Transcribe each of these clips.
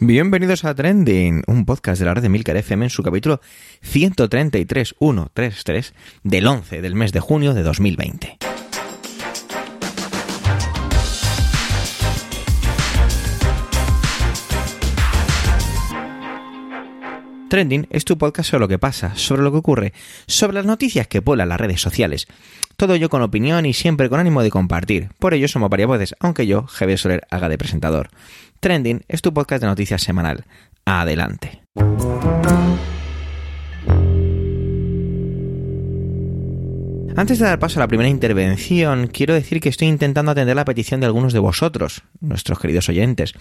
Bienvenidos a Trending, un podcast de la red de Milcar FM en su capítulo 133133 del 11 del mes de junio de 2020. Trending es tu podcast sobre lo que pasa, sobre lo que ocurre, sobre las noticias que pueblan las redes sociales. Todo ello con opinión y siempre con ánimo de compartir. Por ello somos varias voces, aunque yo, Javier Soler, haga de presentador. Trending es tu podcast de noticias semanal. Adelante. Antes de dar paso a la primera intervención, quiero decir que estoy intentando atender la petición de algunos de vosotros, nuestros queridos oyentes,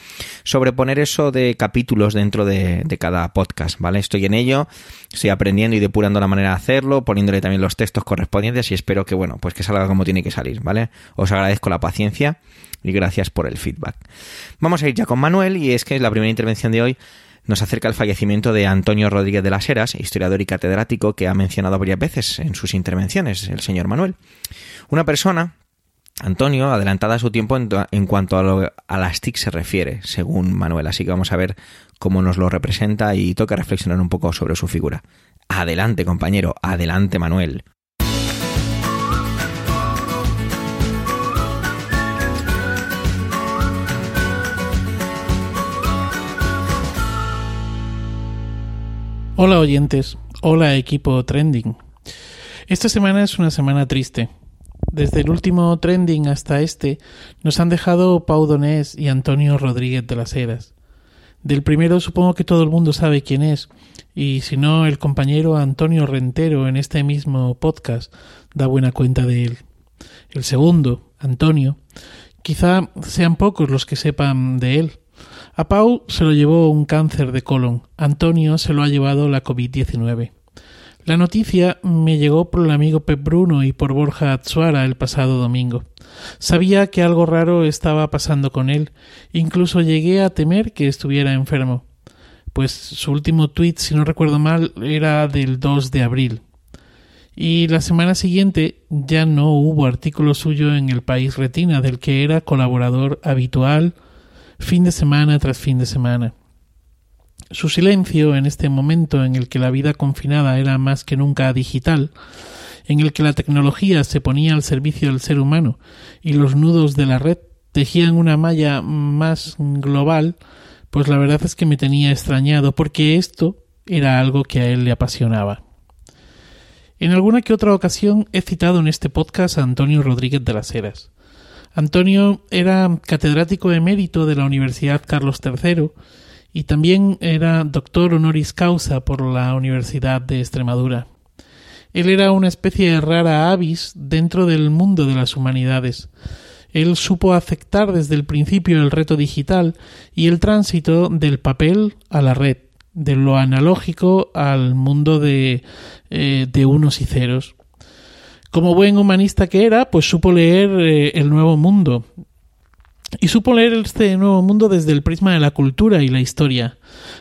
sobre poner eso de capítulos dentro de, cada podcast, ¿vale? Estoy en ello, estoy aprendiendo y depurando la manera de hacerlo, poniéndole también los textos correspondientes y espero que, bueno, pues que salga como tiene que salir, ¿vale? Os agradezco la paciencia y gracias por el feedback. Vamos a ir ya con Manuel y es que la primera intervención de hoy nos acerca el fallecimiento de Antonio Rodríguez de las Heras, historiador y catedrático que ha mencionado varias veces en sus intervenciones el señor Manuel. Una persona, Antonio, adelantada a su tiempo en, cuanto a, a las TIC se refiere, según Manuel. Así que vamos a ver cómo nos lo representa y toca reflexionar un poco sobre su figura. Adelante, compañero, adelante, Manuel. Hola oyentes, hola equipo Trending. Esta semana es una semana triste. Desde el último Trending hasta este nos han dejado Pau Donés y Antonio Rodríguez de las Heras. Del primero supongo que todo el mundo sabe quién es, y si no, el compañero Antonio Rentero en este mismo podcast da buena cuenta de él. El segundo, Antonio, quizá sean pocos los que sepan de él. A Pau se lo llevó un cáncer de colon, Antonio se lo ha llevado la COVID-19. La noticia me llegó por el amigo Pep Bruno y por Borja Atsuara el pasado domingo. Sabía que algo raro estaba pasando con él, incluso llegué a temer que estuviera enfermo, pues su último tuit, si no recuerdo mal, era del 2 de abril. Y la semana siguiente ya no hubo artículo suyo en el País Retina, del que era colaborador habitual, fin de semana tras fin de semana. Su silencio en este momento en el que la vida confinada era más que nunca digital, en el que la tecnología se ponía al servicio del ser humano y los nudos de la red tejían una malla más global, pues la verdad es que me tenía extrañado porque esto era algo que a él le apasionaba. En alguna que otra ocasión he citado en este podcast a Antonio Rodríguez de las Heras. Antonio era catedrático emérito de la Universidad Carlos III y también era doctor honoris causa por la Universidad de Extremadura. Él era una especie de rara avis dentro del mundo de las humanidades. Él supo aceptar desde el principio el reto digital y el tránsito del papel a la red, de lo analógico al mundo de, eh, de unos y ceros. Como buen humanista que era, pues supo leer eh, El Nuevo Mundo. Y supo leer este nuevo mundo desde el prisma de la cultura y la historia.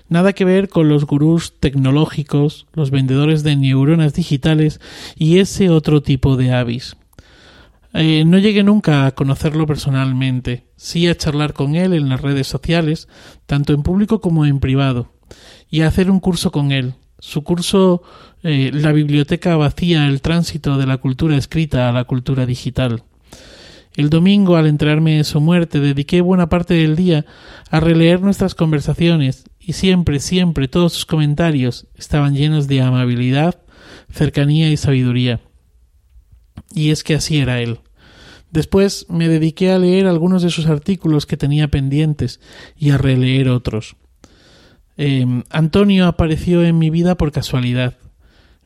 Nada que ver con los gurús tecnológicos, los vendedores de neuronas digitales y ese otro tipo de avis. Eh, no llegué nunca a conocerlo personalmente, sí a charlar con él en las redes sociales, tanto en público como en privado, y a hacer un curso con él, su curso eh, La biblioteca vacía, el tránsito de la cultura escrita a la cultura digital. El domingo, al enterarme de su muerte, dediqué buena parte del día a releer nuestras conversaciones y siempre, siempre todos sus comentarios estaban llenos de amabilidad, cercanía y sabiduría. Y es que así era él. Después me dediqué a leer algunos de sus artículos que tenía pendientes y a releer otros. Em, Antonio apareció en mi vida por casualidad.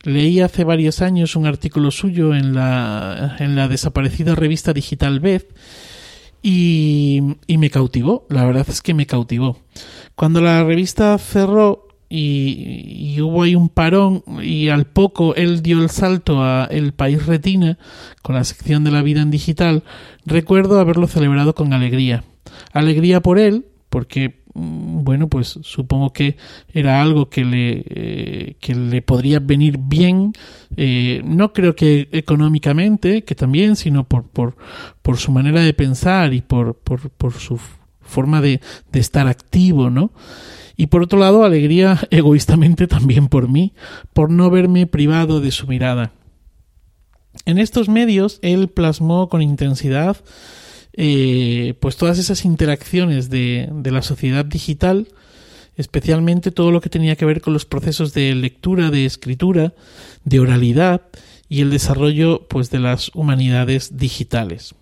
Leí hace varios años un artículo suyo en la, en la desaparecida revista digital Beth y, y, me cautivó, la verdad es que me cautivó. Cuando la revista cerró y, y, hubo ahí un parón y al poco él dio el salto a El País Retina con la sección de la vida en digital, recuerdo haberlo celebrado con alegría. Alegría por él, porque bueno, pues supongo que era algo que le, eh, que le podría venir bien, eh, no creo que económicamente, que también, sino por, por, por su manera de pensar y por, por, por su forma de, de estar activo, ¿no? Y por otro lado, alegría egoístamente también por mí, por no verme privado de su mirada. En estos medios, él plasmó con intensidad eh, pues todas esas interacciones de, de la sociedad digital, especialmente todo lo que tenía que ver con los procesos de lectura, de escritura, de oralidad y el desarrollo pues de las humanidades digitales.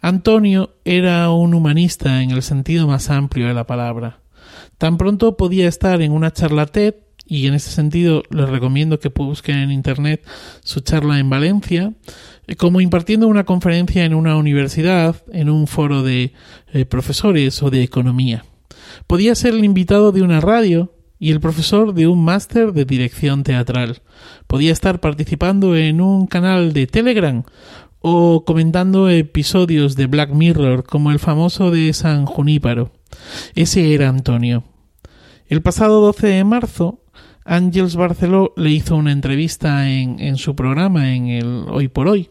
Antonio era un humanista en el sentido más amplio de la palabra. Tan pronto podía estar en una charla TED, y en ese sentido les recomiendo que busquen en Internet su charla en Valencia, eh, como impartiendo una conferencia en una universidad, en un foro de eh, profesores o de economía. Podía ser el invitado de una radio y el profesor de un máster de dirección teatral. Podía estar participando en un canal de Telegram o comentando episodios de Black Mirror como el famoso de San Juníparo. Ese era Antonio. El pasado 12 de marzo, Ángels Barceló le hizo una entrevista en, en su programa, en el Hoy por Hoy.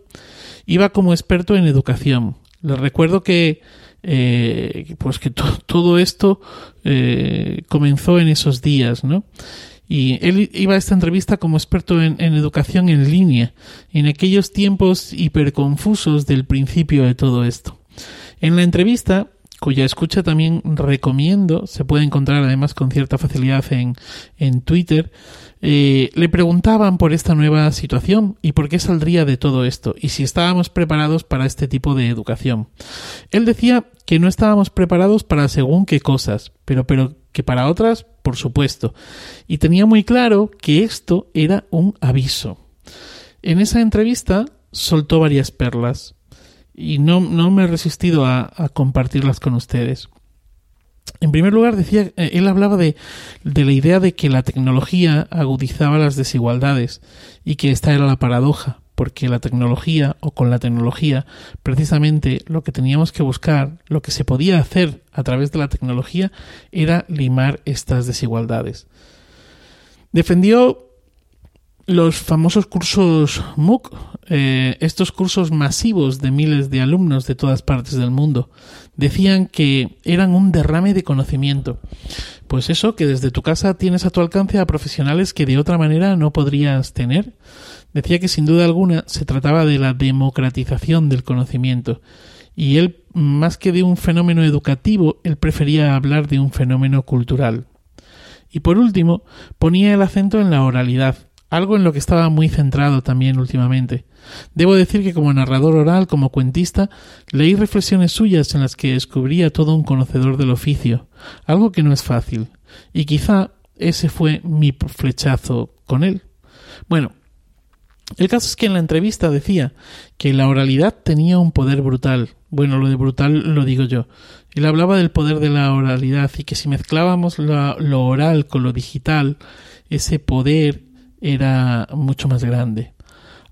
Iba como experto en educación. Les recuerdo que eh, pues que todo esto eh, comenzó en esos días, ¿no? Y él iba a esta entrevista como experto en, educación en línea, en aquellos tiempos hiperconfusos del principio de todo esto. En la entrevista, cuya escucha también recomiendo, se puede encontrar además con cierta facilidad en, en Twitter, eh, le preguntaban por esta nueva situación y por qué saldría de todo esto y si estábamos preparados para este tipo de educación. Él decía que no estábamos preparados para según qué cosas, pero, pero que para otras, por supuesto. Y tenía muy claro que esto era un aviso. En esa entrevista soltó varias perlas y no, no me he resistido a, compartirlas con ustedes. En primer lugar, decía, eh, él hablaba de, de, la idea de que la tecnología agudizaba las desigualdades y que esta era la paradoja porque la tecnología o con la tecnología precisamente lo que teníamos que buscar, lo que se podía hacer a través de la tecnología era limar estas desigualdades. Defendió los famosos cursos MOOC, eh, estos cursos masivos de miles de alumnos de todas partes del mundo, decían que eran un derrame de conocimiento. Pues eso, que desde tu casa tienes a tu alcance a profesionales que de otra manera no podrías tener. Decía que sin duda alguna se trataba de la democratización del conocimiento. Y él, más que de un fenómeno educativo, él prefería hablar de un fenómeno cultural. Y por último, ponía el acento en la oralidad, algo en lo que estaba muy centrado también últimamente. Debo decir que como narrador oral, como cuentista, leí reflexiones suyas en las que descubría todo un conocedor del oficio, algo que no es fácil, y quizá ese fue mi flechazo con él. Bueno, el caso es que en la entrevista decía que la oralidad tenía un poder brutal. Bueno, lo de brutal lo digo yo. Él hablaba del poder de la oralidad y que si mezclábamos lo, oral con lo digital, ese poder era mucho más grande.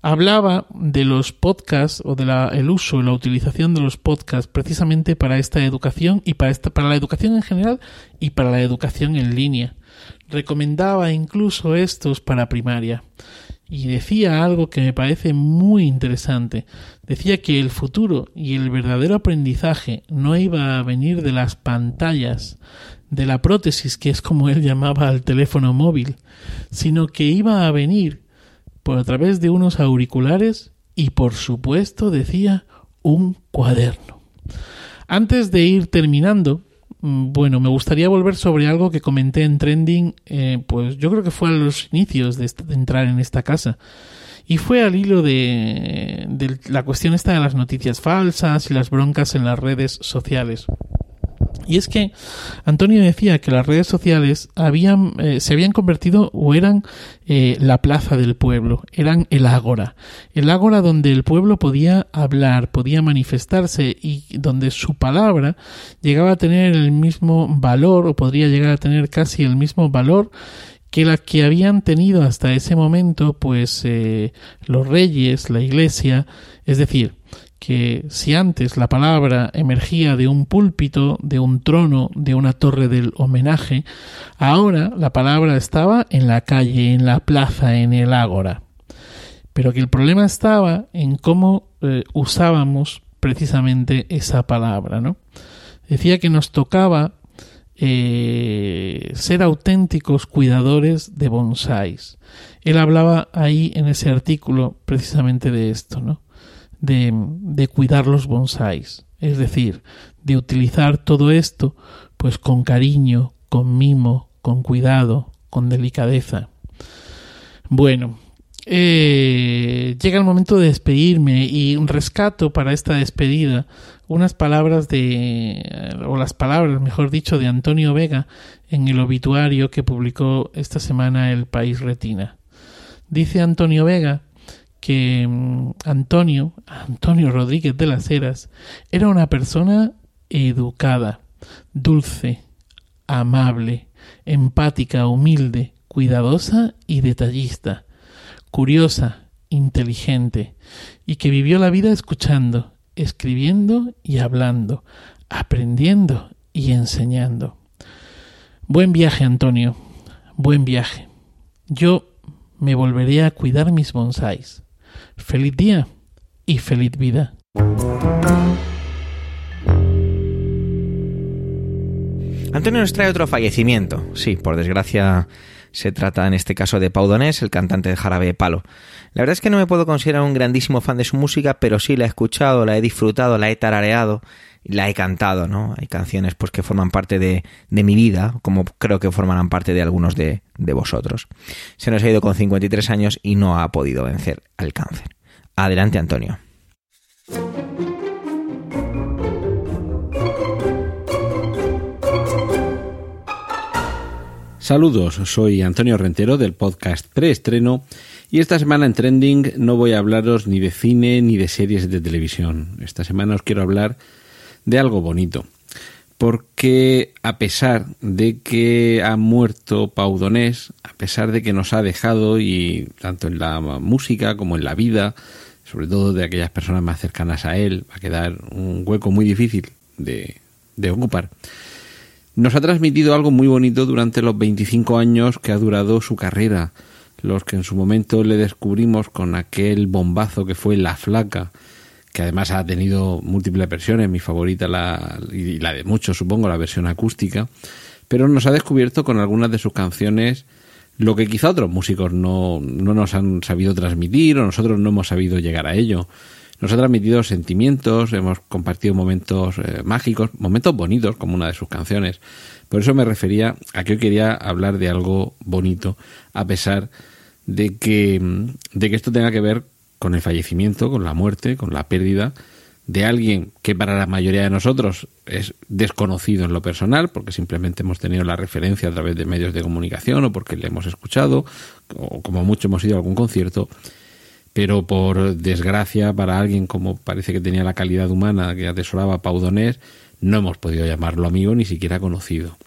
Hablaba de los podcasts o del el uso y la utilización de los podcasts precisamente para esta educación y para, esta, para la educación en general y para la educación en línea. Recomendaba incluso estos para primaria. Y decía algo que me parece muy interesante. Decía que el futuro y el verdadero aprendizaje no iba a venir de las pantallas, de la prótesis, que es como él llamaba al teléfono móvil, sino que iba a venir por a través de unos auriculares y por supuesto decía un cuaderno. Antes de ir terminando, mm, bueno, me gustaría volver sobre algo que comenté en Trending, eh, pues yo creo que fue a los inicios de, entrar en esta casa. Y fue al hilo de, de la cuestión esta de las noticias falsas y las broncas en las redes sociales. Y es que Antonio decía que las redes sociales habían, eh, se habían convertido o eran eh, la plaza del pueblo, eran el ágora, el ágora donde el pueblo podía hablar, podía manifestarse y donde su palabra llegaba a tener el mismo valor o podría llegar a tener casi el mismo valor que la que habían tenido hasta ese momento pues eh, los reyes, la iglesia, es decir, que si antes la palabra emergía de un púlpito, de un trono, de una torre del homenaje, ahora la palabra estaba en la calle, en la plaza, en el ágora. Pero que el problema estaba en cómo eh, usábamos precisamente esa palabra, ¿no? Decía que nos tocaba eh, ser auténticos cuidadores de bonsáis. Él hablaba ahí en ese artículo precisamente de esto, ¿no? De, de cuidar los bonsáis. Es decir, de utilizar todo esto pues con cariño, con mimo, con cuidado, con delicadeza. Bueno, eh, llega el momento de despedirme y un rescato para esta despedida unas palabras de o las palabras mejor dicho de Antonio Vega en el obituario que publicó esta semana el País Retina. Dice Antonio Vega que mm, Antonio, Antonio Rodríguez de las Heras, era una persona educada, dulce, amable, empática, humilde, cuidadosa y detallista, curiosa, inteligente, y que vivió la vida escuchando, escribiendo y hablando, aprendiendo y enseñando. Buen viaje, Antonio, buen viaje. Yo me volveré a cuidar mis bonsáis. Feliz día y feliz vida. Antonio nos trae otro fallecimiento. Sí, por desgracia se trata en este caso de Pau Donés, el cantante de Jarabe de Palo. La verdad es que no me puedo considerar un grandísimo fan de su música, pero sí la he escuchado, la he disfrutado, la he tarareado la he cantado, ¿no? Hay canciones pues que forman parte de, de mi vida, como creo que formarán parte de algunos de, de vosotros. Se nos ha ido con 53 años y no ha podido vencer al cáncer. Adelante, Antonio. Saludos, soy Antonio Rentero del podcast Preestreno y esta semana en Trending no voy a hablaros ni de cine ni de series de televisión. Esta semana os quiero hablar de algo bonito. Porque a pesar de que ha muerto Pau Donés, a pesar de que nos ha dejado y tanto en la música como en la vida, sobre todo de aquellas personas más cercanas a él, va a quedar un hueco muy difícil de, de ocupar nos ha transmitido algo muy bonito durante los 25 años que ha durado su carrera, los que en su momento le descubrimos con aquel bombazo que fue La Flaca, que además ha tenido múltiples versiones, mi favorita la, y la de muchos supongo, la versión acústica, pero nos ha descubierto con algunas de sus canciones lo que quizá otros músicos no, no nos han sabido transmitir o nosotros no hemos sabido llegar a ello nos ha transmitido sentimientos, hemos compartido momentos eh, mágicos, momentos bonitos, como una de sus canciones. Por eso me refería a que hoy quería hablar de algo bonito, a pesar de que, de que esto tenga que ver con el fallecimiento, con la muerte, con la pérdida de alguien que para la mayoría de nosotros es desconocido en lo personal, porque simplemente hemos tenido la referencia a través de medios de comunicación o porque le hemos escuchado, o como mucho hemos ido a algún concierto, pero por desgracia para alguien como parece que tenía la calidad humana que atesoraba Pau Donés, no hemos podido llamarlo amigo ni siquiera conocido.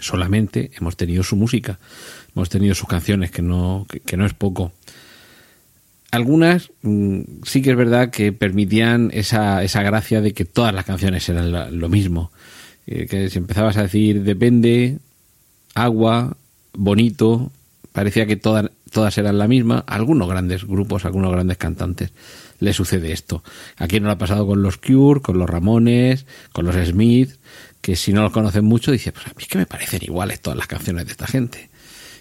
Solamente hemos tenido su música, hemos tenido sus canciones, que no, que, no es poco. Algunas mm, sí que es verdad que permitían esa, esa gracia de que todas las canciones eran lo mismo. Eh, que si empezabas a decir depende, agua, bonito, parecía que todas, todas eran la misma. algunos grandes grupos, algunos grandes cantantes le sucede esto. Aquí no lo ha pasado con los Cure, con los Ramones, con los Smith, que si no los conocen mucho, dice, pues a mí es que me parecen iguales todas las canciones de esta gente.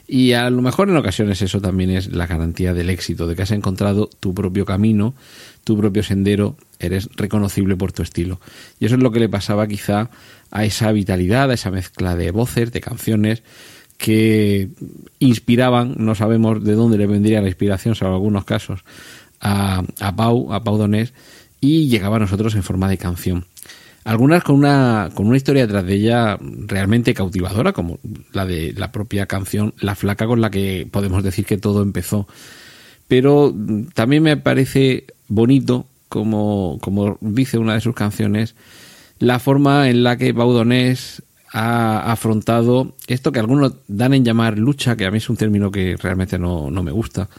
Y a lo mejor en ocasiones eso también es la garantía del éxito, de que has encontrado tu propio camino, tu propio sendero, eres reconocible por tu estilo. Y eso es lo que le pasaba quizá a esa vitalidad, a esa mezcla de voces, de canciones, que inspiraban, no sabemos de dónde le vendría la inspiración, salvo algunos casos, a, a Pau, a Pau Donés, y llegaba a nosotros en forma de canción. Algunas con una, con una historia detrás de ella realmente cautivadora, como la de la propia canción La Flaca, con la que podemos decir que todo empezó. Pero también me parece bonito, como, como dice una de sus canciones, la forma en la que Donés ha afrontado esto que algunos dan en llamar lucha, que a mí es un término que realmente no, me gusta,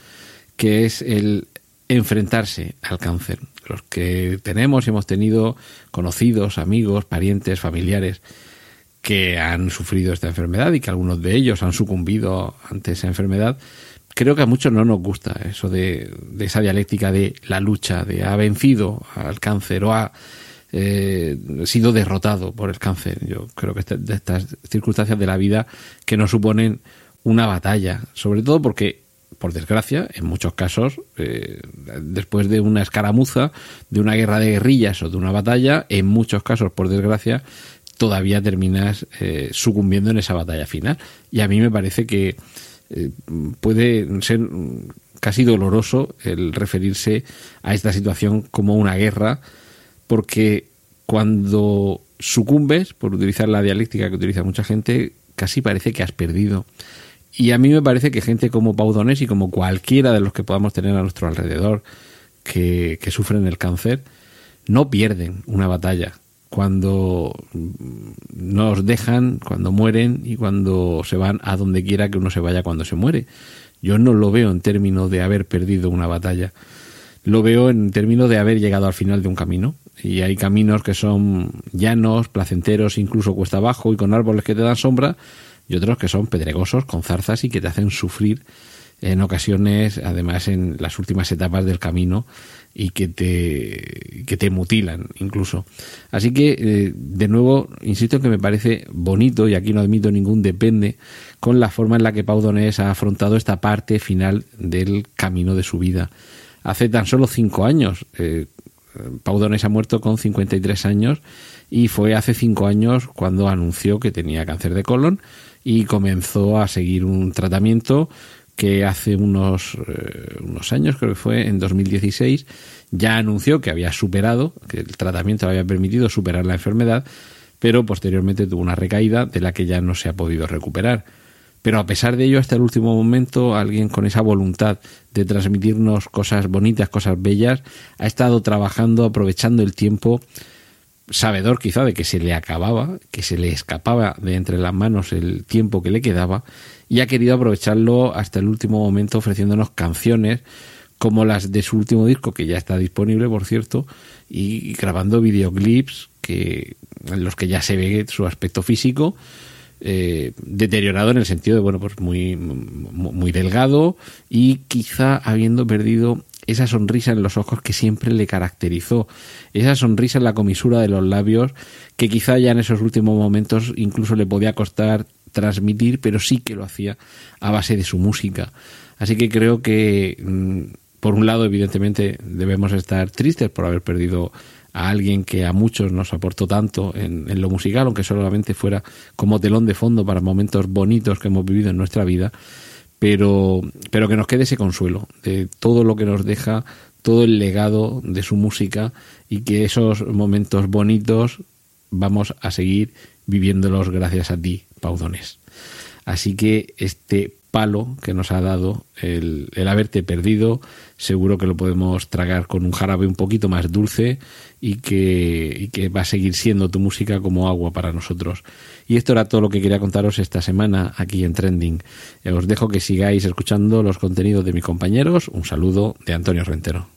que es el enfrentarse al cáncer. Los que tenemos y hemos tenido conocidos, amigos, parientes, familiares que han sufrido esta enfermedad y que algunos de ellos han sucumbido ante esa enfermedad, creo que a muchos no nos gusta eso de, esa dialéctica de la lucha, de ha vencido al cáncer o ha eh, sido derrotado por el cáncer. Yo creo que de estas circunstancias de la vida que nos suponen una batalla, sobre todo porque, por desgracia, en muchos casos, eh, después de una escaramuza, de una guerra de guerrillas o de una batalla, en muchos casos, por desgracia, todavía terminas eh, sucumbiendo en esa batalla final. Y a mí me parece que puede ser casi doloroso el referirse a esta situación como una guerra porque cuando sucumbes, por utilizar la dialéctica que utiliza mucha gente, casi parece que has perdido. Y a mí me parece que gente como Pau Donés y como cualquiera de los que podamos tener a nuestro alrededor que, que sufren el cáncer, no pierden una batalla cuando nos dejan, cuando mueren y cuando se van a donde quiera que uno se vaya cuando se muere. Yo no lo veo en términos de haber perdido una batalla lo veo en términos de haber llegado al final de un camino. Y hay caminos que son llanos, placenteros, incluso cuesta abajo y con árboles que te dan sombra, y otros que son pedregosos, con zarzas y que te hacen sufrir en ocasiones, además en las últimas etapas del camino y que te, que te mutilan incluso. Así que, eh, de nuevo, insisto en que me parece bonito, y aquí no admito ningún depende, con la forma en la que Pau Donés ha afrontado esta parte final del camino de su vida hace tan solo cinco años. Eh, Pau Donés ha muerto con 53 años y fue hace cinco años cuando anunció que tenía cáncer de colon y comenzó a seguir un tratamiento que hace unos, eh, unos años, creo que fue en 2016, ya anunció que había superado, que el tratamiento le había permitido superar la enfermedad, pero posteriormente tuvo una recaída de la que ya no se ha podido recuperar. Pero a pesar de ello, hasta el último momento, alguien con esa voluntad de transmitirnos cosas bonitas, cosas bellas, ha estado trabajando, aprovechando el tiempo, sabedor quizá de que se le acababa, que se le escapaba de entre las manos el tiempo que le quedaba, y ha querido aprovecharlo hasta el último momento ofreciéndonos canciones como las de su último disco, que ya está disponible, por cierto, y grabando videoclips que, en los que ya se ve su aspecto físico, eh, deteriorado en el sentido de, bueno, pues muy, muy delgado y quizá habiendo perdido esa sonrisa en los ojos que siempre le caracterizó, esa sonrisa en la comisura de los labios que quizá ya en esos últimos momentos incluso le podía costar transmitir, pero sí que lo hacía a base de su música. Así que creo que, mm, por un lado, evidentemente debemos estar tristes por haber perdido a alguien que a muchos nos aportó tanto en, lo musical, aunque solamente fuera como telón de fondo para momentos bonitos que hemos vivido en nuestra vida, pero, pero que nos quede ese consuelo de todo lo que nos deja, todo el legado de su música y que esos momentos bonitos vamos a seguir viviéndolos gracias a ti, Paudones. Así que este palo que nos ha dado el, el, haberte perdido, seguro que lo podemos tragar con un jarabe un poquito más dulce y que, y que va a seguir siendo tu música como agua para nosotros. Y esto era todo lo que quería contaros esta semana aquí en Trending. Eh, os dejo que sigáis escuchando los contenidos de mis compañeros. Un saludo de Antonio Rentero.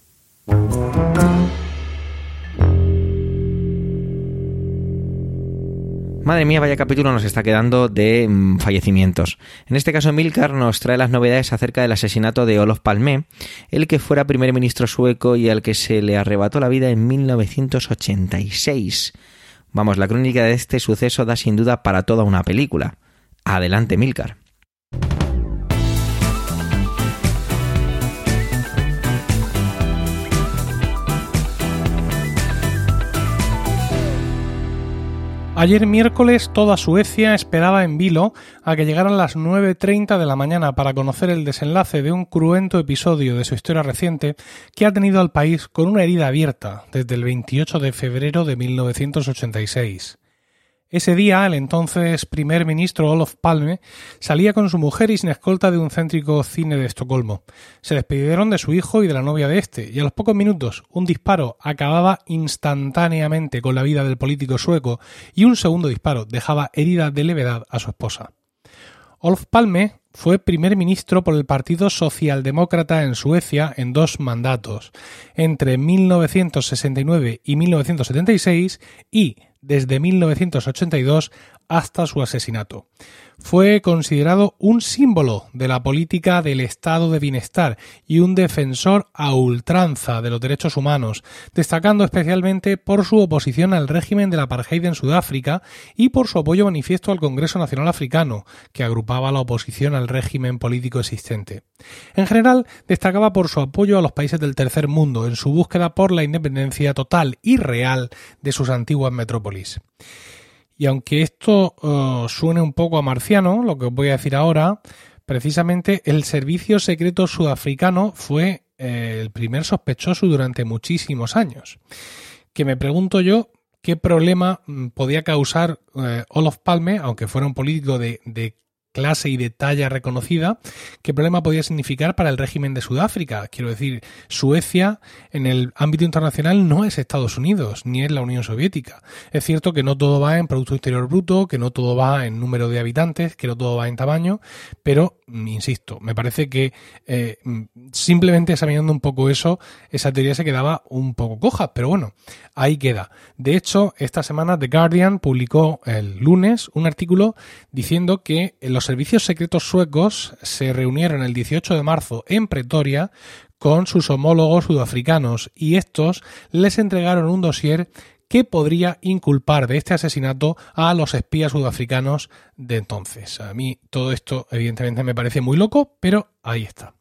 Madre mía, vaya capítulo nos está quedando de mm, fallecimientos. En este caso, Milcar nos trae las novedades acerca del asesinato de Olof Palme, el que fuera primer ministro sueco y al que se le arrebató la vida en 1986. Vamos, la crónica de este suceso da sin duda para toda una película. Adelante, Milcar. Ayer miércoles toda Suecia esperaba en vilo a que llegaran las 9.30 de la mañana para conocer el desenlace de un cruento episodio de su historia reciente que ha tenido al país con una herida abierta desde el 28 de febrero de 1986. Ese día, el entonces primer ministro Olof Palme salía con su mujer y sin escolta de un céntrico cine de Estocolmo. Se despidieron de su hijo y de la novia de este, y a los pocos minutos un disparo acababa instantáneamente con la vida del político sueco y un segundo disparo dejaba herida de levedad a su esposa. Olof Palme fue primer ministro por el Partido Socialdemócrata en Suecia en dos mandatos, entre 1969 y 1976, y desde 1982 hasta su asesinato. Fue considerado un símbolo de la política del estado de bienestar y un defensor a ultranza de los derechos humanos, destacando especialmente por su oposición al régimen del apartheid en Sudáfrica y por su apoyo manifiesto al Congreso Nacional Africano, que agrupaba la oposición al régimen político existente. En general, destacaba por su apoyo a los países del tercer mundo en su búsqueda por la independencia total y real de sus antiguas metrópolis. Y aunque esto uh, suene un poco a marciano, lo que os voy a decir ahora, precisamente el servicio secreto sudafricano fue eh, el primer sospechoso durante muchísimos años. Que me pregunto yo qué problema mm, podía causar eh, Olof Palme, aunque fuera un político de, de clase y de talla reconocida, ¿qué problema podía significar para el régimen de Sudáfrica? Quiero decir, Suecia en el ámbito internacional no es Estados Unidos ni es la Unión Soviética. Es cierto que no todo va en Producto Interior Bruto, que no todo va en número de habitantes, que no todo va en tamaño, pero, insisto, me parece que eh, simplemente examinando un poco eso, esa teoría se quedaba un poco coja, pero bueno, ahí queda. De hecho, esta semana The Guardian publicó el lunes un artículo diciendo que los servicios secretos suecos se reunieron el 18 de marzo en Pretoria con sus homólogos sudafricanos y estos les entregaron un dossier que podría inculpar de este asesinato a los espías sudafricanos de entonces. A mí todo esto evidentemente me parece muy loco, pero ahí está.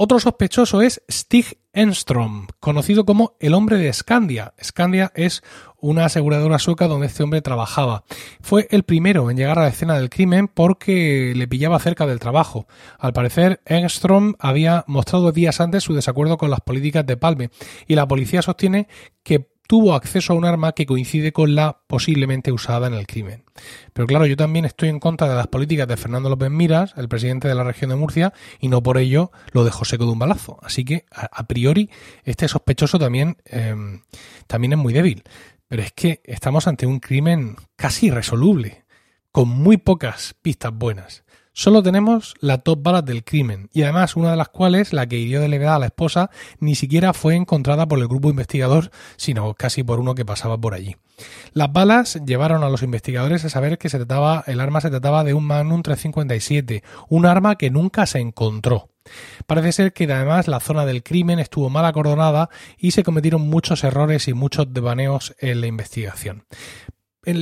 Otro sospechoso es Stig Enstrom, conocido como el hombre de Scandia. Scandia es una aseguradora sueca donde este hombre trabajaba. Fue el primero en llegar a la escena del crimen porque le pillaba cerca del trabajo. Al parecer, Enstrom había mostrado días antes su desacuerdo con las políticas de Palme y la policía sostiene que tuvo acceso a un arma que coincide con la posiblemente usada en el crimen. Pero claro, yo también estoy en contra de las políticas de Fernando López Miras, el presidente de la región de Murcia, y no por ello lo dejó seco de un balazo. Así que, a, priori, este sospechoso también, em, también es muy débil. Pero es que estamos ante un crimen casi irresoluble, con muy pocas pistas buenas. Solo tenemos la top balas del crimen, y además una de las cuales, la que hirió de levedad a la esposa, ni siquiera fue encontrada por el grupo investigador, sino casi por uno que pasaba por allí. Las balas llevaron a los investigadores a saber que se trataba, el arma se trataba de un Magnum 357, un arma que nunca se encontró. Parece ser que además la zona del crimen estuvo mal acordonada y se cometieron muchos errores y muchos devaneos en la investigación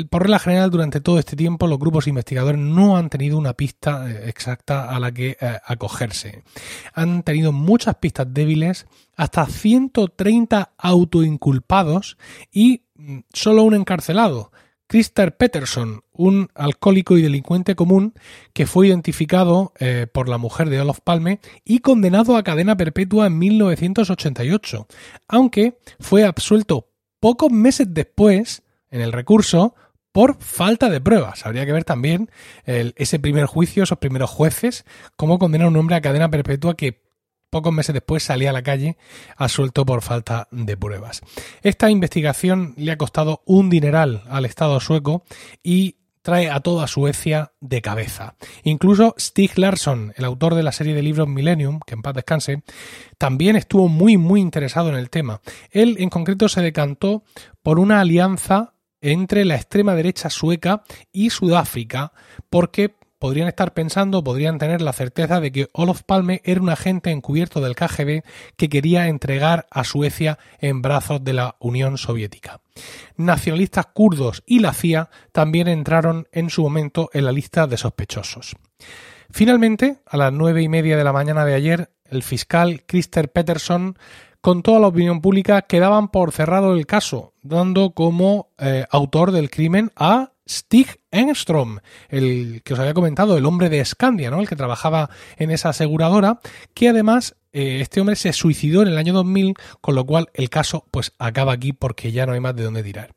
por regla general, durante todo este tiempo, los grupos investigadores no han tenido una pista eh, exacta a la que eh, acogerse. Han tenido muchas pistas débiles, hasta 130 autoinculpados y mm, solo un encarcelado. Christer Peterson, un alcohólico y delincuente común que fue identificado eh, por la mujer de Olof Palme y condenado a cadena perpetua en 1988, aunque fue absuelto pocos meses después en el recurso por falta de pruebas. Habría que ver también ese primer juicio, esos primeros jueces, cómo condenar a un hombre a cadena perpetua que pocos meses después salía a la calle asuelto por falta de pruebas. Esta investigación le ha costado un dineral al Estado sueco y trae a toda Suecia de cabeza. Incluso Stig Larsson, el autor de la serie de libros Millennium, que en paz descanse, también estuvo muy muy interesado en el tema. Él en concreto se decantó por una alianza entre la extrema derecha sueca y Sudáfrica, porque podrían estar pensando, podrían tener la certeza de que Olof Palme era un agente encubierto del KGB que quería entregar a Suecia en brazos de la Unión Soviética. Nacionalistas kurdos y la CIA también entraron en su momento en la lista de sospechosos. Finalmente, a las nueve y media de la mañana de ayer, el fiscal Christer Peterson con toda la opinión pública que daban por cerrado el caso, dando como eh, autor del crimen a Stig Engstrom, el que os había comentado, el hombre de Scandia, ¿no? el que trabajaba en esa aseguradora, que además eh, este hombre se suicidó en el año 2000, con lo cual el caso pues acaba aquí porque ya no hay más de dónde tirar.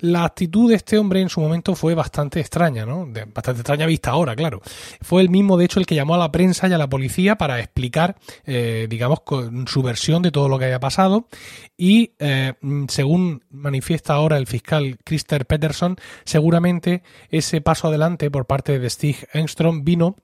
La actitud de este hombre en su momento fue bastante extraña, ¿no? bastante extraña vista ahora, claro. Fue el mismo, de hecho, el que llamó a la prensa y a la policía para explicar, eh, digamos, con su versión de todo lo que había pasado y, eh, según manifiesta ahora el fiscal Christer Peterson, seguramente ese paso adelante por parte de Stig Engstrom vino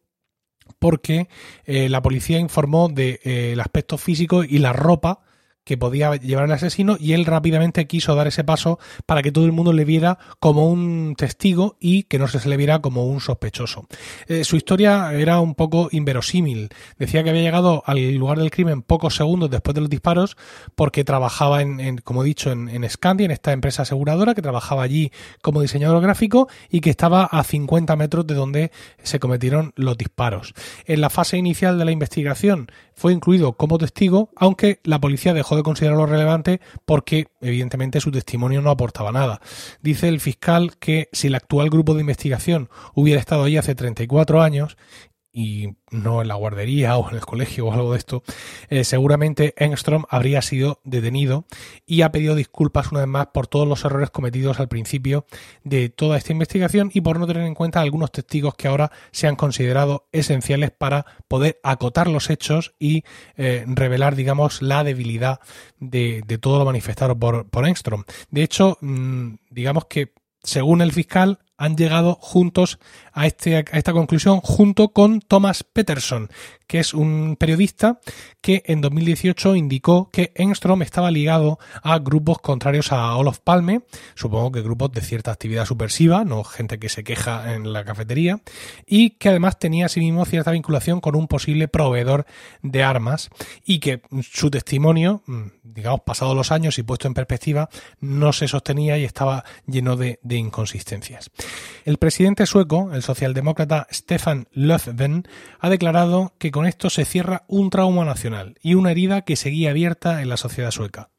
porque eh, la policía informó del de, eh, aspecto físico y la ropa que podía llevar al asesino y él rápidamente quiso dar ese paso para que todo el mundo le viera como un testigo y que no se le viera como un sospechoso. Eh, su historia era un poco inverosímil. Decía que había llegado al lugar del crimen pocos segundos después de los disparos porque trabajaba en, como he dicho, en, en en esta empresa aseguradora, que trabajaba allí como diseñador gráfico y que estaba a 50 metros de donde se cometieron los disparos. En la fase inicial de la investigación fue incluido como testigo, aunque la policía dejó de considerarlo relevante porque evidentemente su testimonio no aportaba nada. Dice el fiscal que si el actual grupo de investigación hubiera estado allí hace 34 años y no en la guardería o en el colegio o algo de esto, eh, seguramente Engstrom habría sido detenido y ha pedido disculpas una vez más por todos los errores cometidos al principio de toda esta investigación y por no tener en cuenta algunos testigos que ahora se han considerado esenciales para poder acotar los hechos y eh, revelar, digamos, la debilidad de, todo lo manifestado por, por Engstrom. De hecho, mm, digamos que según el fiscal, han llegado juntos a, este, a esta conclusión junto con Thomas Peterson, que es un periodista que en 2018 indicó que Engstrom estaba ligado a grupos contrarios a Olof Palme, supongo que grupos de cierta actividad subversiva, no gente que se queja en la cafetería, y que además tenía asimismo cierta vinculación con un posible proveedor de armas y que su testimonio, mm, digamos, pasados los años y puesto en perspectiva, no se sostenía y estaba lleno de, de inconsistencias. El presidente sueco, el socialdemócrata Stefan Löfven, ha declarado que con esto se cierra un trauma nacional y una herida que seguía abierta en la sociedad sueca.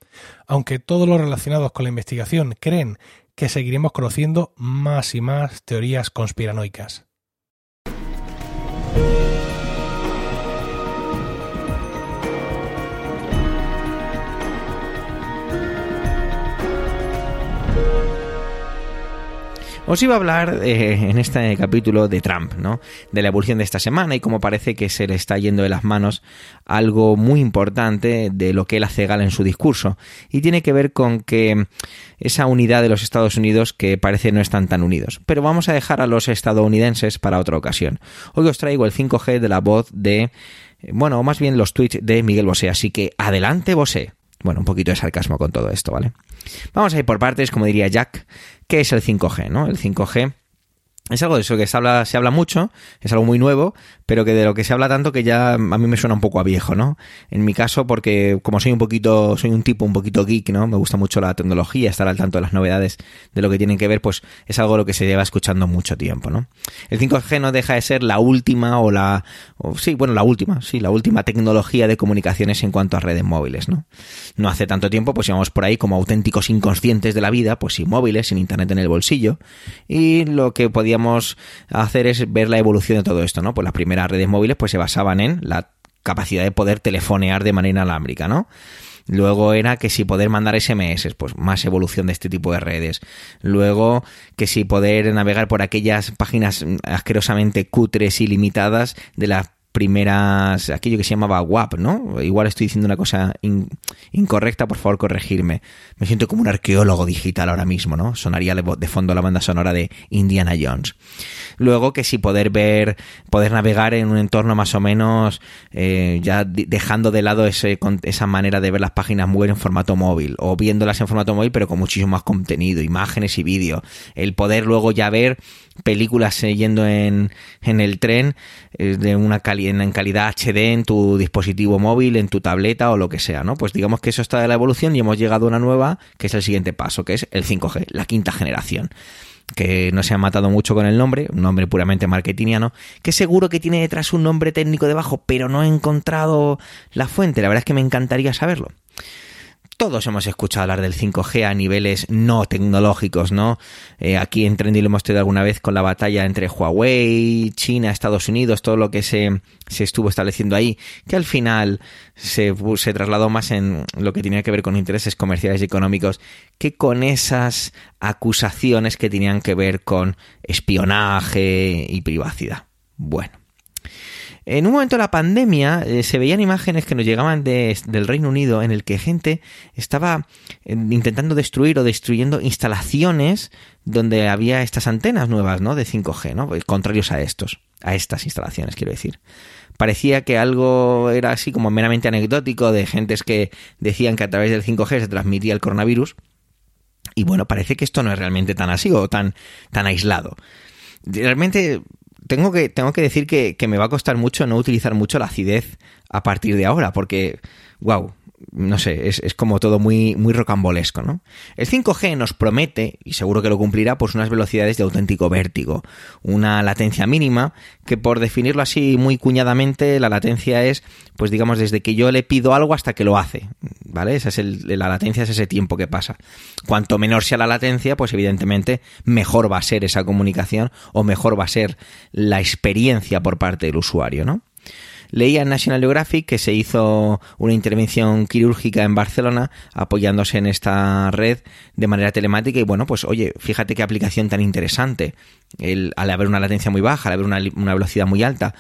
Aunque todos los relacionados con la investigación creen que seguiremos conociendo más y más teorías conspiranoicas. Os iba a hablar eh, en este capítulo de Trump, ¿no? De la evolución de esta semana y cómo parece que se le está yendo de las manos algo muy importante de lo que él hace gala en su discurso. Y tiene que ver con que esa unidad de los Estados Unidos que parece no están tan unidos. Pero vamos a dejar a los estadounidenses para otra ocasión. Hoy os traigo el 5G de la voz de, eh, bueno, o más bien los tweets de Miguel Bosé. Así que adelante Bosé. Bueno, un poquito de sarcasmo con todo esto, ¿vale? Vamos a ir por partes, como diría Jack, ¿qué es el 5G? ¿no? El 5G es algo de eso que se habla, se habla mucho, es algo muy nuevo, pero que de lo que se habla tanto que ya a mí me suena un poco a viejo, ¿no? En mi caso, porque como soy un poquito, soy un tipo un poquito geek, ¿no? Me gusta mucho la tecnología, estar al tanto de las novedades de lo que tienen que ver, pues es algo lo que se lleva escuchando mucho tiempo, ¿no? El 5G no deja de ser la última o la, sí, bueno, la última, sí, la última tecnología de comunicaciones en cuanto a redes móviles, ¿no? No hace tanto tiempo, pues íbamos por ahí como auténticos inconscientes de la vida, pues sin móviles, sin internet en el bolsillo, y lo que podía hacer es ver la evolución de todo esto, ¿no? Pues las primeras redes móviles pues se basaban en la capacidad de poder telefonear de manera alámbrica, ¿no? Luego era que si poder mandar SMS, pues más evolución de este tipo de redes. Luego que si poder navegar por aquellas páginas asquerosamente cutres y limitadas de las primeras, aquello que se llamaba WAP, ¿no? Igual estoy diciendo una cosa incorrecta, por favor corregirme. Me siento como un arqueólogo digital ahora mismo, ¿no? Sonaría de fondo la banda sonora de Indiana Jones. Luego que si poder ver, poder navegar en un entorno más o menos, eh, ya dejando de lado ese, esa manera de ver las páginas web en formato móvil, o viéndolas en formato móvil pero con muchísimo más contenido, imágenes y vídeo. El poder luego ya ver películas yendo en, en el tren eh, de una en calidad HD en tu dispositivo móvil, en tu tableta o lo que sea, ¿no? Pues digamos que eso está de la evolución y hemos llegado a una nueva que es el siguiente paso, que es el 5G, la quinta generación que no se ha matado mucho con el nombre, un nombre puramente marketingiano, que seguro que tiene detrás un nombre técnico debajo, pero no he encontrado la fuente, la verdad es que me encantaría saberlo todos hemos escuchado hablar del 5G a niveles no tecnológicos, ¿no? Eh, aquí en Trendy lo hemos tenido alguna vez con la batalla entre Huawei, China, Estados Unidos, todo lo que se, se estuvo estableciendo ahí, que al final se, se trasladó más en lo que tenía que ver con intereses comerciales y económicos que con esas acusaciones que tenían que ver con espionaje y privacidad. Bueno. En un momento de la pandemia eh, se veían imágenes que nos llegaban del Reino Unido en el que gente estaba eh, intentando destruir o destruyendo instalaciones donde había estas antenas nuevas, ¿no? De 5G, ¿no? Pues contrarios a estos. a estas instalaciones, quiero decir. Parecía que algo era así como meramente anecdótico de gentes que decían que a través del 5G se transmitía el coronavirus. Y bueno, parece que esto no es realmente tan así o tan, tan aislado. Realmente tengo que, tengo que decir que, que me va a costar mucho no utilizar mucho la acidez a partir de ahora, porque, wow, no sé, es, es, como todo muy, muy rocambolesco, ¿no? El 5G nos promete, y seguro que lo cumplirá, pues unas velocidades de auténtico vértigo, una latencia mínima, que por definirlo así muy cuñadamente, la latencia es, pues digamos, desde que yo le pido algo hasta que lo hace, ¿vale? Esa es la latencia es ese tiempo que pasa. Cuanto menor sea la latencia, pues evidentemente mejor va a ser esa comunicación o mejor va a ser la experiencia por parte del usuario, ¿no? Leía en National Geographic que se hizo una intervención quirúrgica en Barcelona apoyándose en esta red de manera telemática y bueno, pues oye, fíjate qué aplicación tan interesante. El, al haber una latencia muy baja, al haber una, una velocidad muy alta,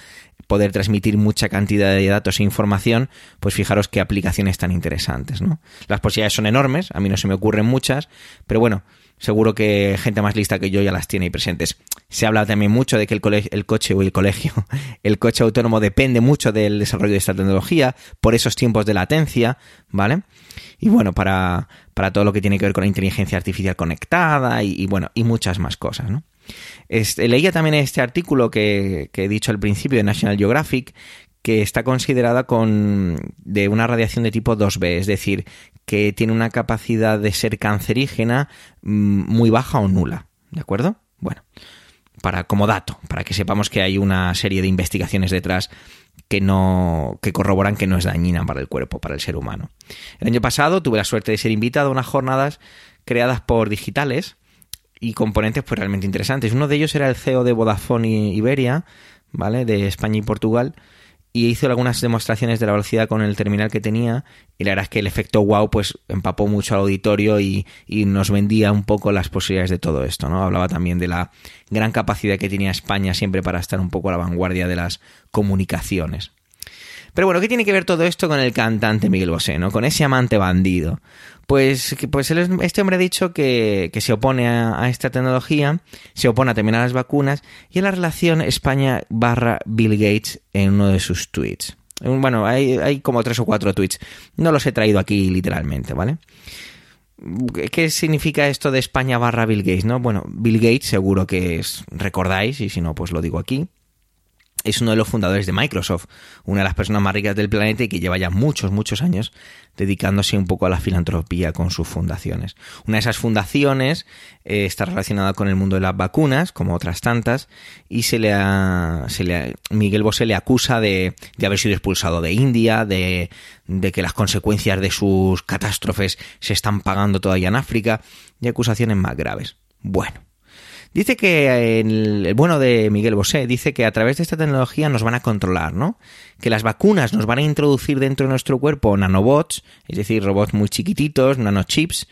poder transmitir mucha cantidad de datos e información, pues fijaros qué aplicaciones tan interesantes, ¿no? Las posibilidades son enormes, a mí no se me ocurren muchas, pero bueno, seguro que gente más lista que yo ya las tiene ahí presentes. Se habla también mucho de que el, coche o el colegio, el coche autónomo depende mucho del desarrollo de esta tecnología por esos tiempos de latencia, ¿vale? Y bueno, para, para todo lo que tiene que ver con la inteligencia artificial conectada y, bueno, y muchas más cosas. Este, leía también este artículo que, que he dicho al principio de National Geographic, que está considerada con de una radiación de tipo 2B, es decir, que tiene una capacidad de ser cancerígena muy baja o nula, ¿de acuerdo? Bueno, para como dato, para que sepamos que hay una serie de investigaciones detrás que no que corroboran que no es dañina para el cuerpo, para el ser humano. El año pasado tuve la suerte de ser invitado a unas jornadas creadas por digitales y componentes pues realmente interesantes. Uno de ellos era el CEO de Vodafone Iberia, ¿vale? De España y Portugal y hizo algunas demostraciones de la velocidad con el terminal que tenía y la verdad es que el efecto wow pues empapó mucho al auditorio y, y, nos vendía un poco las posibilidades de todo esto, ¿no? Hablaba también de la gran capacidad que tenía España siempre para estar un poco a la vanguardia de las comunicaciones. Pero bueno, ¿qué tiene que ver todo esto con el cantante Miguel Bosé, ¿no? Con ese amante bandido. Pues, pues este hombre ha dicho que, que se opone a, esta tecnología, se opone a terminar las vacunas y a la relación España barra Bill Gates en uno de sus tweets. Bueno, hay, hay como tres o cuatro tweets. No los he traído aquí literalmente, ¿vale? ¿Qué significa esto de España barra Bill Gates? ¿no? Bueno, Bill Gates seguro que recordáis, y si no, pues lo digo aquí es uno de los fundadores de Microsoft, una de las personas más ricas del planeta y que lleva ya muchos, muchos años dedicándose un poco a la filantropía con sus fundaciones. Una de esas fundaciones eh, está relacionada con el mundo de las vacunas, como otras tantas, y se le ha, se le Miguel Bosé le acusa de, de haber sido expulsado de India, de, de que las consecuencias de sus catástrofes se están pagando todavía en África, y acusaciones más graves. Bueno, Dice que el, el, bueno de Miguel Bosé dice que a través de esta tecnología nos van a controlar, ¿no? Que las vacunas nos van a introducir dentro de nuestro cuerpo nanobots, es decir, robots muy chiquititos, nanochips,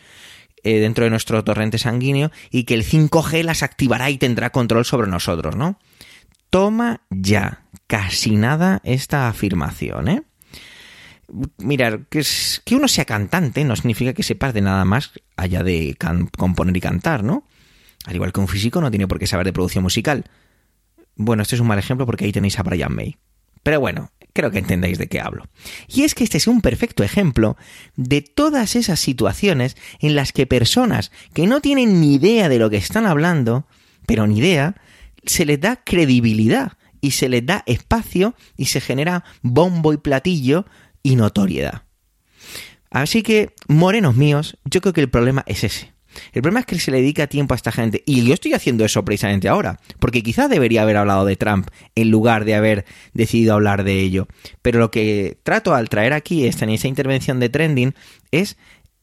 eh, dentro de nuestro torrente sanguíneo y que el 5G las activará y tendrá control sobre nosotros, ¿no? Toma ya, casi nada esta afirmación, ¿eh? Mirar, que, que uno sea cantante no significa que sepas de nada más allá de componer y cantar, ¿no? Al igual que un físico no tiene por qué saber de producción musical. Bueno, este es un mal ejemplo porque ahí tenéis a Brian May. Pero bueno, creo que entendéis de qué hablo. Y es que este es un perfecto ejemplo de todas esas situaciones en las que personas que no tienen ni idea de lo que están hablando, pero ni idea, se les da credibilidad y se les da espacio y se genera bombo y platillo y notoriedad. Así que, morenos míos, yo creo que el problema es ese. El problema es que se le dedica tiempo a esta gente. Y yo estoy haciendo eso precisamente ahora. Porque quizá debería haber hablado de Trump en lugar de haber decidido hablar de ello. Pero lo que trato al traer aquí esta, en esa intervención de trending es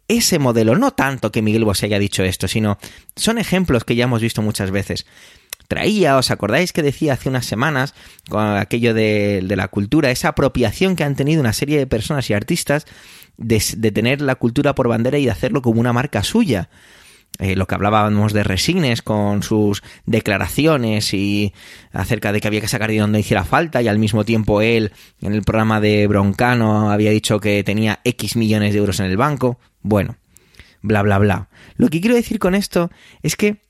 ese modelo. No tanto que Miguel Bosé haya dicho esto, sino son ejemplos que ya hemos visto muchas veces traía, ¿os acordáis que decía hace unas semanas con aquello de, de, la cultura, esa apropiación que han tenido una serie de personas y artistas de, de tener la cultura por bandera y de hacerlo como una marca suya? Eh, lo que hablábamos de Resines con sus declaraciones y acerca de que había que sacar dinero donde hiciera falta y al mismo tiempo él en el programa de Broncano había dicho que tenía X millones de euros en el banco. Bueno, bla bla bla. Lo que quiero decir con esto es que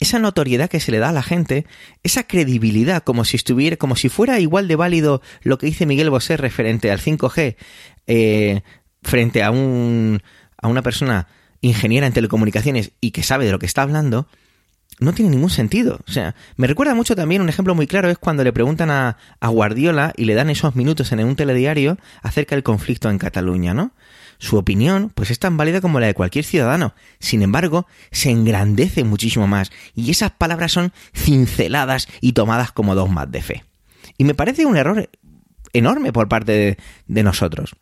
esa notoriedad que se le da a la gente, esa credibilidad, como si estuviera, como si fuera igual de válido lo que dice Miguel Bosé referente al 5G, eh, frente a un, a una persona ingeniera en telecomunicaciones y que sabe de lo que está hablando, no tiene ningún sentido. O sea, me recuerda mucho también un ejemplo muy claro es cuando le preguntan a, a Guardiola y le dan esos minutos en un telediario acerca del conflicto en Cataluña, ¿no? Su opinión, pues es tan válida como la de cualquier ciudadano. Sin embargo, se engrandece muchísimo más y esas palabras son cinceladas y tomadas como dogmas de fe. Y me parece un error enorme por parte de, nosotros.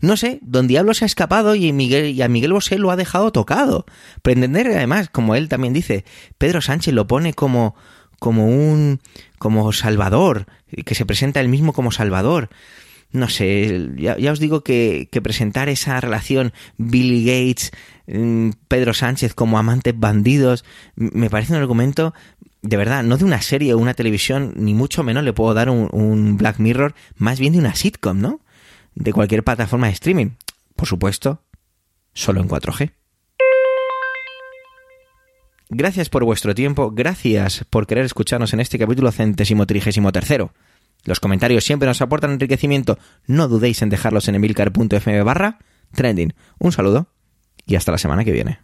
No sé, Don Diablo se ha escapado y, Miguel, y a Miguel Bosé lo ha dejado tocado. Pretender, además, como él también dice, Pedro Sánchez lo pone como, como un, como salvador, que se presenta él mismo como salvador. No sé, ya, ya os digo que, que, presentar esa relación Billy Gates, Pedro Sánchez como amantes bandidos, me parece un argumento de verdad, no de una serie o una televisión, ni mucho menos le puedo dar un, Black Mirror, más bien de una sitcom, ¿no? De cualquier plataforma de streaming. Por supuesto, solo en 4G. Gracias por vuestro tiempo, gracias por querer escucharnos en este capítulo centésimo trigésimo tercero. Los comentarios siempre nos aportan enriquecimiento, no dudéis en dejarlos en emilcar.fm barra trending. Un saludo y hasta la semana que viene.